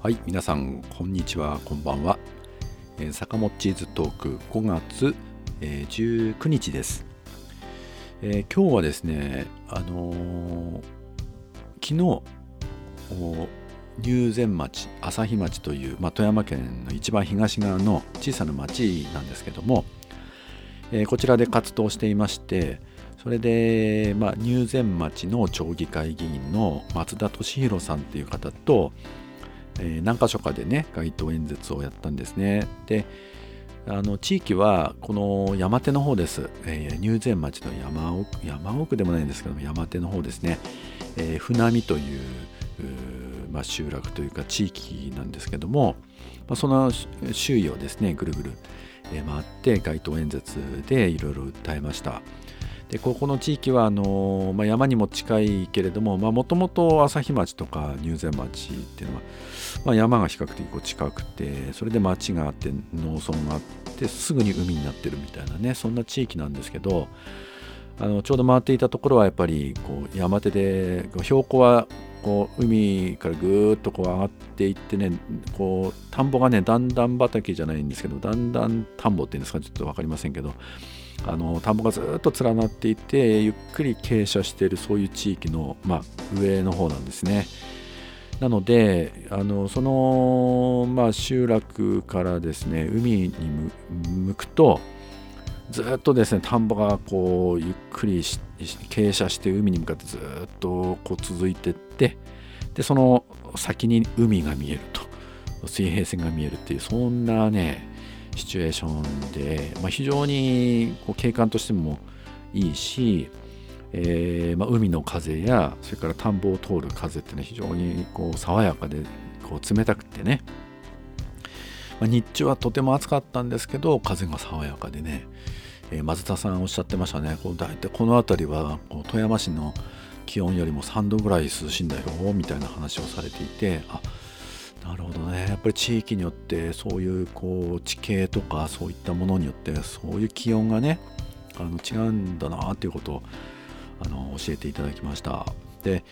はい皆さんこんにちはこんばんは、えー、坂本チーズトーク5月、えー、19日です、えー、今日はですねあのー、昨日入善町朝日町という、まあ、富山県の一番東側の小さな町なんですけども、えー、こちらで活動していましてそれで、まあ、入善町の町議会議員の松田敏弘さんっていう方と、えー、何か所かでね街頭演説をやったんですね。であの地域はこの山手の方です、えー、入善町の山奥山奥でもないんですけども山手の方ですね、えー、船見というまあ、集落というか地域なんですけども、まあ、その周囲をですねぐるぐる回って街頭演説でいろいろ訴えました。でここの地域はあの、まあ、山にも近いけれどももともと朝日町とか入善町っていうのは、まあ、山が比較的こう近くてそれで町があって農村があってすぐに海になってるみたいなねそんな地域なんですけどあのちょうど回っていたところはやっぱりこう山手で標高はこう海からぐーっとこう上がっていってねこう田んぼがねだんだん畑じゃないんですけどだんだん田んぼっていうんですかちょっと分かりませんけどあの田んぼがずっと連なっていてゆっくり傾斜しているそういう地域の、まあ、上の方なんですね。なのであのその、まあ、集落からですね海に向くとずっとですね田んぼがこうゆっくり傾斜して海に向かってずっとこう続いてってでその先に海が見えると水平線が見えるっていうそんなねシチュエーションで、まあ、非常にこう景観としてもいいし、えーまあ、海の風やそれから田んぼを通る風ってね非常にこう爽やかでこう冷たくてね、まあ、日中はとても暑かったんですけど風が爽やかでね、えー、松田さんおっしゃってましたね。こう大体この辺りはこう富山市の気温よりも3度ぐらい涼しいんだよみたいな話をされていてあなるほどね。やっぱり地域によってそういうこう地形とかそういったものによってそういう気温がねあの違うんだなっていうことをあの教えていただきました。で、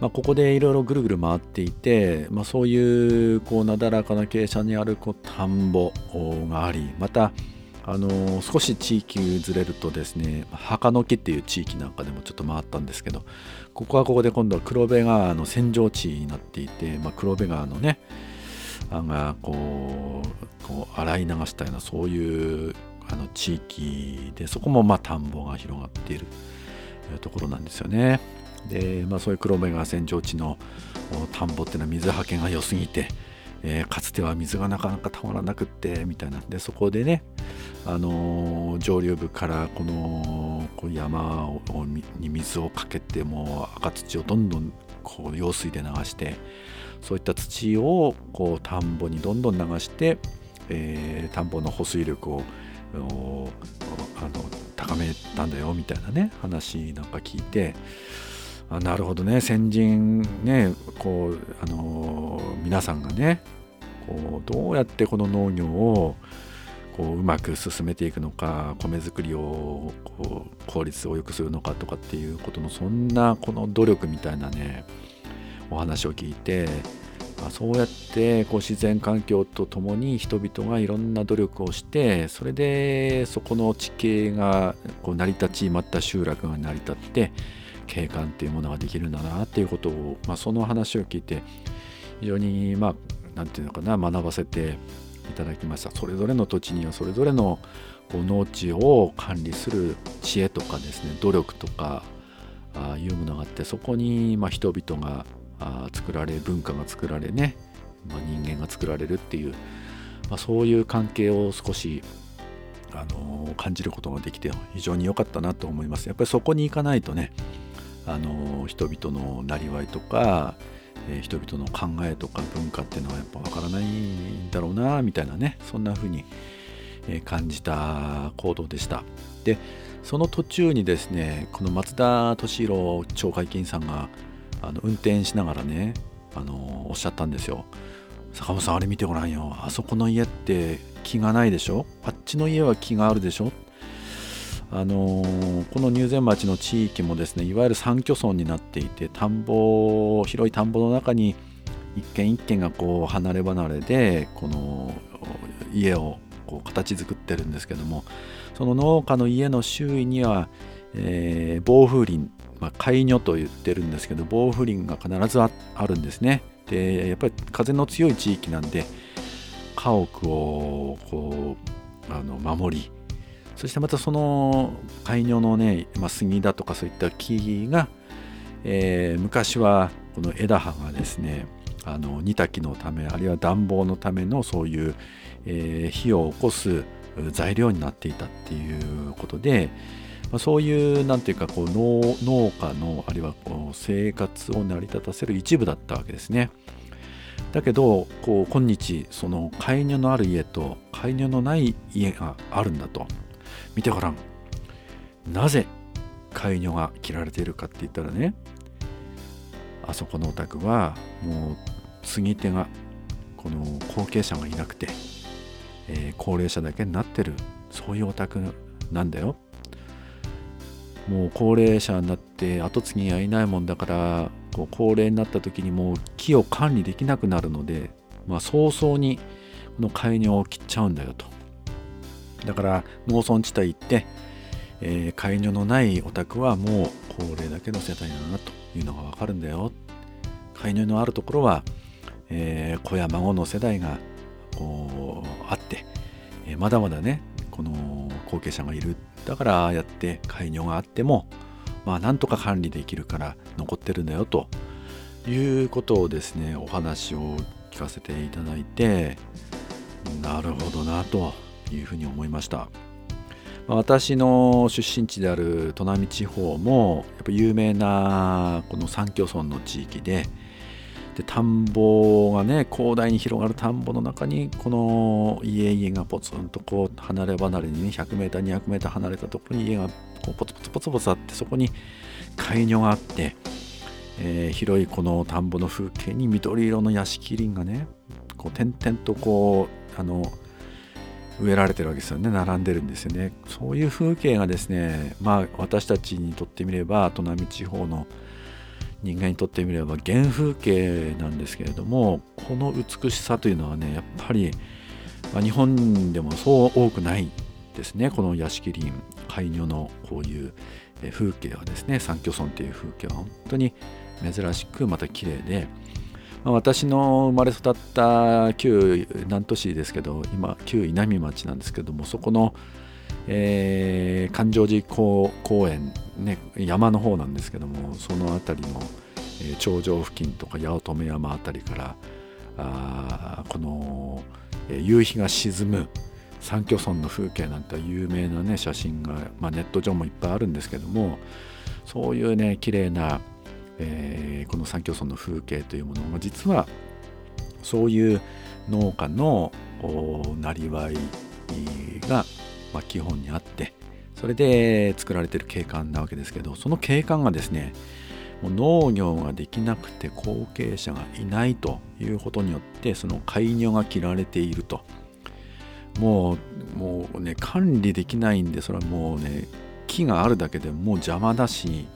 まあ、ここでいろいろぐるぐる回っていて、まあ、そういうこうなだらかな傾斜にあるこう田んぼがありまたあの少し地域ずれるとですね墓の木っていう地域なんかでもちょっと回ったんですけどここはここで今度は黒部川の扇状地になっていて、まあ、黒部川のねがこうこう洗い流したようなそういうあの地域でそこもまあ田んぼが広がっているところなんですよね。で、まあ、そういう黒部川扇状地の田んぼっていうのは水はけが良すぎて、えー、かつては水がなかなかたまらなくってみたいな。でそこでねあの上流部からこの山に水をかけてもう赤土をどんどんこう用水で流してそういった土をこう田んぼにどんどん流して、えー、田んぼの保水力をあの高めたんだよみたいなね話なんか聞いてなるほどね。先人ねこうあの皆さんがねこうどうやってこの農業をこううまく進めていくのか米作りをこう効率を良くするのかとかっていうことのそんなこの努力みたいなねお話を聞いてまあそうやってこう自然環境とともに人々がいろんな努力をしてそれでそこの地形がこう成り立ちまた集落が成り立って景観っていうものができるんだなっていうことを、まあ、その話を聞いて非常にまあ何て言うのかな学ばせていただきました。それぞれの土地にはそれぞれの農地を管理する知恵とかですね努力とかあいうものがあってそこにまあ人々があ作られ文化が作られね、まあ、人間が作られるっていう、まあ、そういう関係を少しあの感じることができて非常に良かったなと思います。やっぱりそこに行かないとねあの人々のなりわいとかえー、人々の考えとか文化っていうのはやっぱ分からないんだろうなみたいなねそんな風に、えー、感じた行動でした。でその途中にですねこの松田敏弘町会議員さんがあの運転しながらねあのおっしゃったんですよ。坂本さんあれ見てごらんよ。あそこの家って気がないでしょ？あっちの家は気があるでしょ？あのー、この入善町の地域もですねいわゆる三居村になっていて田んぼ広い田んぼの中に一軒一軒がこう離れ離れでこの家をこう形作ってるんですけどもその農家の家の周囲には、えー、防風林、まあ、海女と言ってるんですけど防風林が必ずあるんですね。でやっぱり風の強い地域なんで家屋をこうあの守りそしてまたその海女のね、まあ、杉だとかそういった木々が、えー、昔はこの枝葉がですねあの煮炊きのためあるいは暖房のためのそういう、えー、火を起こす材料になっていたっていうことで、まあ、そういうなんていうかこう農農家のあるいはこう生活を成り立たせる一部だったわけですね。だけどこう今日その介入のある家と介入のない家があるんだと見てごらん。なぜ介入が切られているかって言ったらねあそこのお宅はもう継ぎ手がこの後継者がいなくて、えー、高齢者だけになってるそういうお宅なんだよ。もう高齢者になって後継ぎがいないもんだからこう高齢になった時にもう木を管理できなくなるので、まあ、早々にこの介入を切っちゃうんだよと。だから農村地帯行って、えー、介入のないお宅はもう高齢だけの世帯だなというのがわかるんだよ。介入のあるところは、えー、子や孫の世代がこうあって、えー、まだまだねこの後継者がいる。だからああやって介入があってもまあなんとか管理できるから残ってるんだよということをですねお話を聞かせていただいてなるほどなと。いうふうに思いました。私の出身地である砺波地方もやっぱ有名なこの三居村の地域でで田んぼがね広大に広がる田んぼの中にこの家々がポツンとこう離れ離れにね 100m200m 離れたところに家がこうポツポツポツポツあってそこに海女があって、えー、広いこの田んぼの風景に緑色の屋敷林がねこう点々とこうあの植えられてるわけですよね。並んでるんですよね。そういう風景がですねまあ私たちにとってみれば砺波地方の人間にとってみれば原風景なんですけれどもこの美しさというのはねやっぱり、まあ、日本でもそう多くないですね。この屋敷林海女のこういう風景はですね三居村っていう風景は本当に珍しくまた綺麗で、私の生まれ育った旧南砺市ですけど今旧稲美町なんですけどもそこのえー、環状寺公園、ね、山の方なんですけどもその辺りの、えー、頂上付近とか八乙女山辺りからあこの、えー、夕日が沈む三居村の風景なんて有名なね写真が、まあ、ネット上もいっぱいあるんですけどもそういうね綺麗な、えー、この三居村の風景というもの。も実はそういう農家のなりわいがまあ、基本にあってそれで作られてる景観なわけですけどその景観がですねもう農業ができなくて後継者がいないということによってその開業が切られていると。もうもうね管理できないんでそれはもうね木があるだけでもう邪魔だし、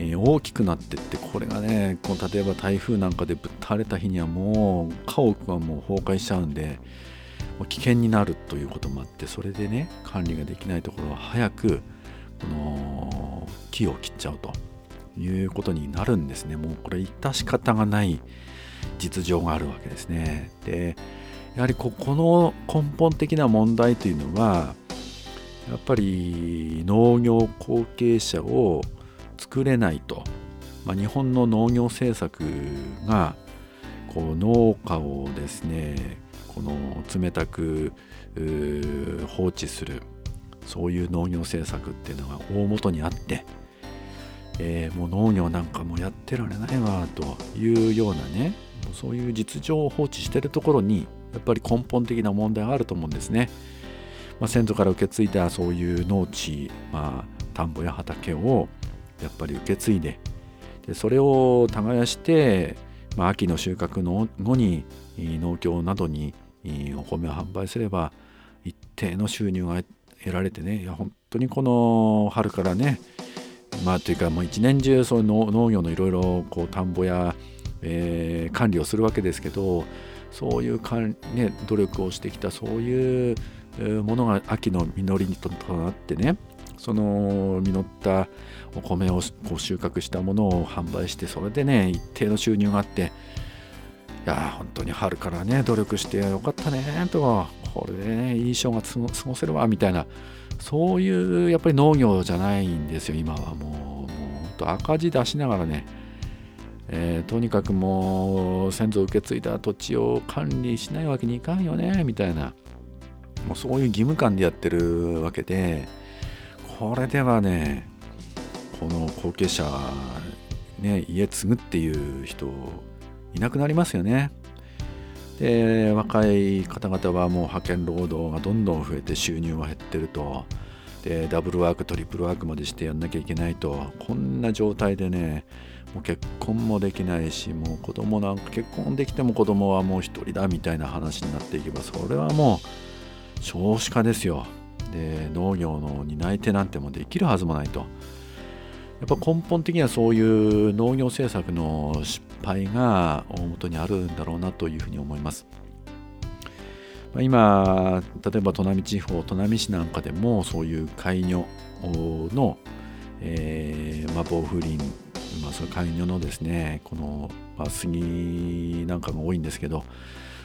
えー、大きくなってってこれがねこう例えば台風なんかでぶっ倒れた日にはもう家屋はもう崩壊しちゃうんで危険になるということもあってそれでね管理ができないところは早くこの木を切っちゃうということになるんですね。もうこれ致し方がない実情があるわけですね。でやはりここの根本的な問題というのはやっぱり農業後継者を作れないと、まあ、日本の農業政策がこう農家をですねこの冷たく放置するそういう農業政策っていうのが大元にあって、えー、もう農業なんかもやってられないわというようなねそういう実情を放置してるところにやっぱり根本的な問題があると思うんですね。まあ、先祖から受け継いだそういう農地、まあ、田んぼや畑をやっぱり受け継いで。でそれを耕して、まあ、秋の収穫の後に農協などにお米を販売すれば一定の収入が得られてねいや本当にこの春からねまあというかもう一年中そういう農業のいろいろこう田んぼやえー、管理をするわけですけどそういうかん、ね、努力をしてきたそういうものが秋の実りにとなってねその実ったお米をこう収穫したものを販売してそれでね一定の収入があっていや本当に春からね努力してよかったねとこれでねいい正月過ごせるわみたいなそういうやっぱり農業じゃないんですよ今はもう。もう本当赤字出しながらねえー、とにかくもう先祖受け継いだ土地を管理しないわけにいかんよねみたいな。もうそういう義務感でやってるわけでこれではねこの後継者ね家継ぐっていう人いなくなりますよね。で若い方々はもう派遣労働がどんどん増えて収入が減ってると。でダブルワークトリプルワークまでしてやんなきゃいけないと。こんな状態でねもう結婚もできないしもう子供なんか結婚できても子供はもう一人だみたいな話になっていけばそれはもう少子化ですよ。で農業の担い手なんてもできるはずもないと。やっぱ根本的にはそういう農業政策の失敗が大元にあるんだろうなというふうに思います。今例えば砺波地方砺波市なんかでもそういう開魚の、えーまあ、防風林まあ、そのカニのですねこの、まあ、杉なんかが多いんですけど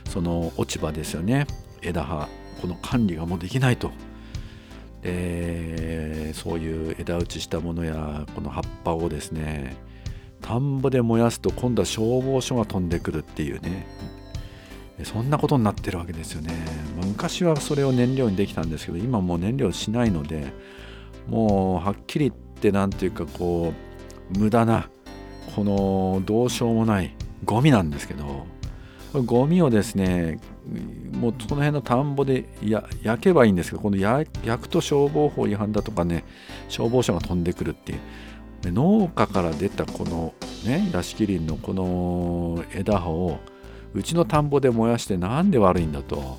その落ち葉ですよね。枝葉この管理がもうできないと。でそういう枝打ちしたものやこの葉っぱをですね田んぼで燃やすと今度は消防署が飛んでくるっていうね。そんなことになってるわけですよね、まあ、昔はそれを燃料にできたんですけど今もう燃料しないのでもうはっきり言って何ていうかこう無駄なこのどうしようもないゴミなんですけどゴミをですねもうその辺の田んぼで焼けばいいんですけどこの焼くと消防法違反だとかね消防車が飛んでくるっていう。農家から出たこのね屋敷林のこの枝葉をうちの田んぼで燃やしてなんで悪いんだと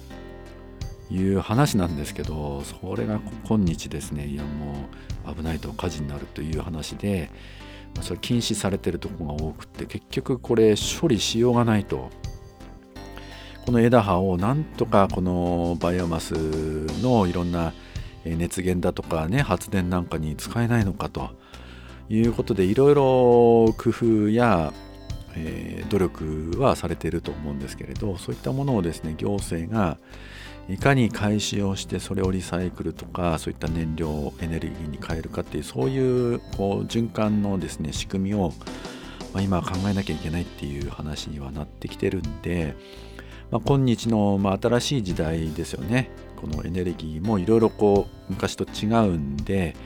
いう話なんですけどそれが今日ですねいやもう危ないと火事になるという話でそれ禁止されてるとこが多くて結局これ処理しようがないと。この枝葉をなんとかこのバイオマスのいろんな熱源だとかね発電なんかに使えないのかと。いうことでいろいろ工夫や、えー、努力はされていると思うんですけれどそういったものをですね行政がいかに回収をしてそれをリサイクルとかそういった燃料エネルギーに変えるかっていうそういうこう循環のですね仕組みを、まあ、今考えなきゃいけないっていう話にはなってきてるんで、まあ、今日の、ま、新しい時代ですよねこのエネルギーもいろいろこう昔と違うんで、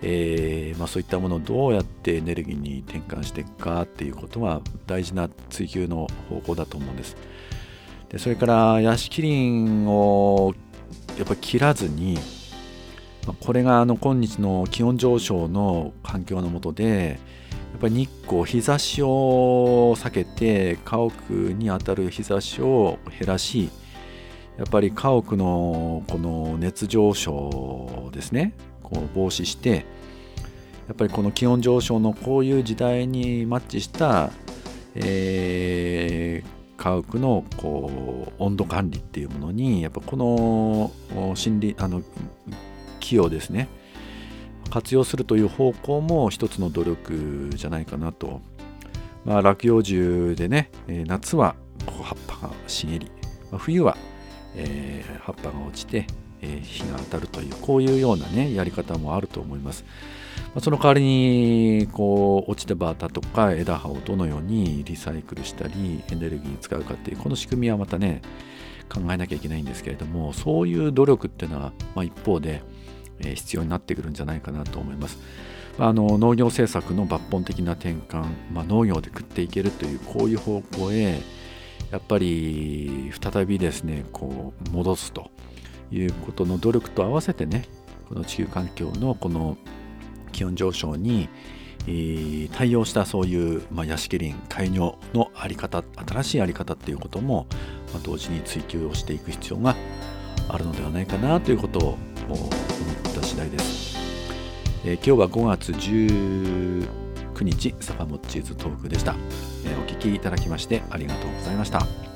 えーまあ、そういったものをどうやってエネルギーに転換していくかっていうことは大事な追求の方向だと思うんです。でそれから屋敷林をやっぱり切らずにこれがあの今日の気温上昇の環境の下でやっぱり日光日差しを避けて家屋に当たる日差しを減らしやっぱり家屋のこの熱上昇ですね。こう防止してやっぱりこの気温上昇のこういう時代にマッチした、えー、家屋のこう温度管理っていうものにやっぱこの心理あの木をですね活用するという方向も一つの努力じゃないかなと。まあ、落葉樹でね、夏は葉っぱが茂り、ま、冬は、えー、葉っぱが落ちて、え、日が当たるというこういうようなねやり方もあると思います。まその代わりにこう落ちたバータとか枝葉をどのようにリサイクルしたりエネルギーに使うかっていうこの仕組みはまたね考えなきゃいけないんですけれどもそういう努力っていうのは、まあ、一方で、え必要になってくるんじゃないかなと思います。あ、の農業政策の抜本的な転換、まあ、農業で食っていけるというこういう方向へやっぱり再びですねこう戻すということの努力と合わせてねこの地球環境のこの気温上昇に、対応したそういう、まあ、屋敷林開業の在り方新しい在り方っていうことも、まあ、同時に追求をしていく必要があるのではないかなということを思った次第です、えー、今日は5月19日サパモッチーズトークでした、えー、お聞きいただきましてありがとうございました。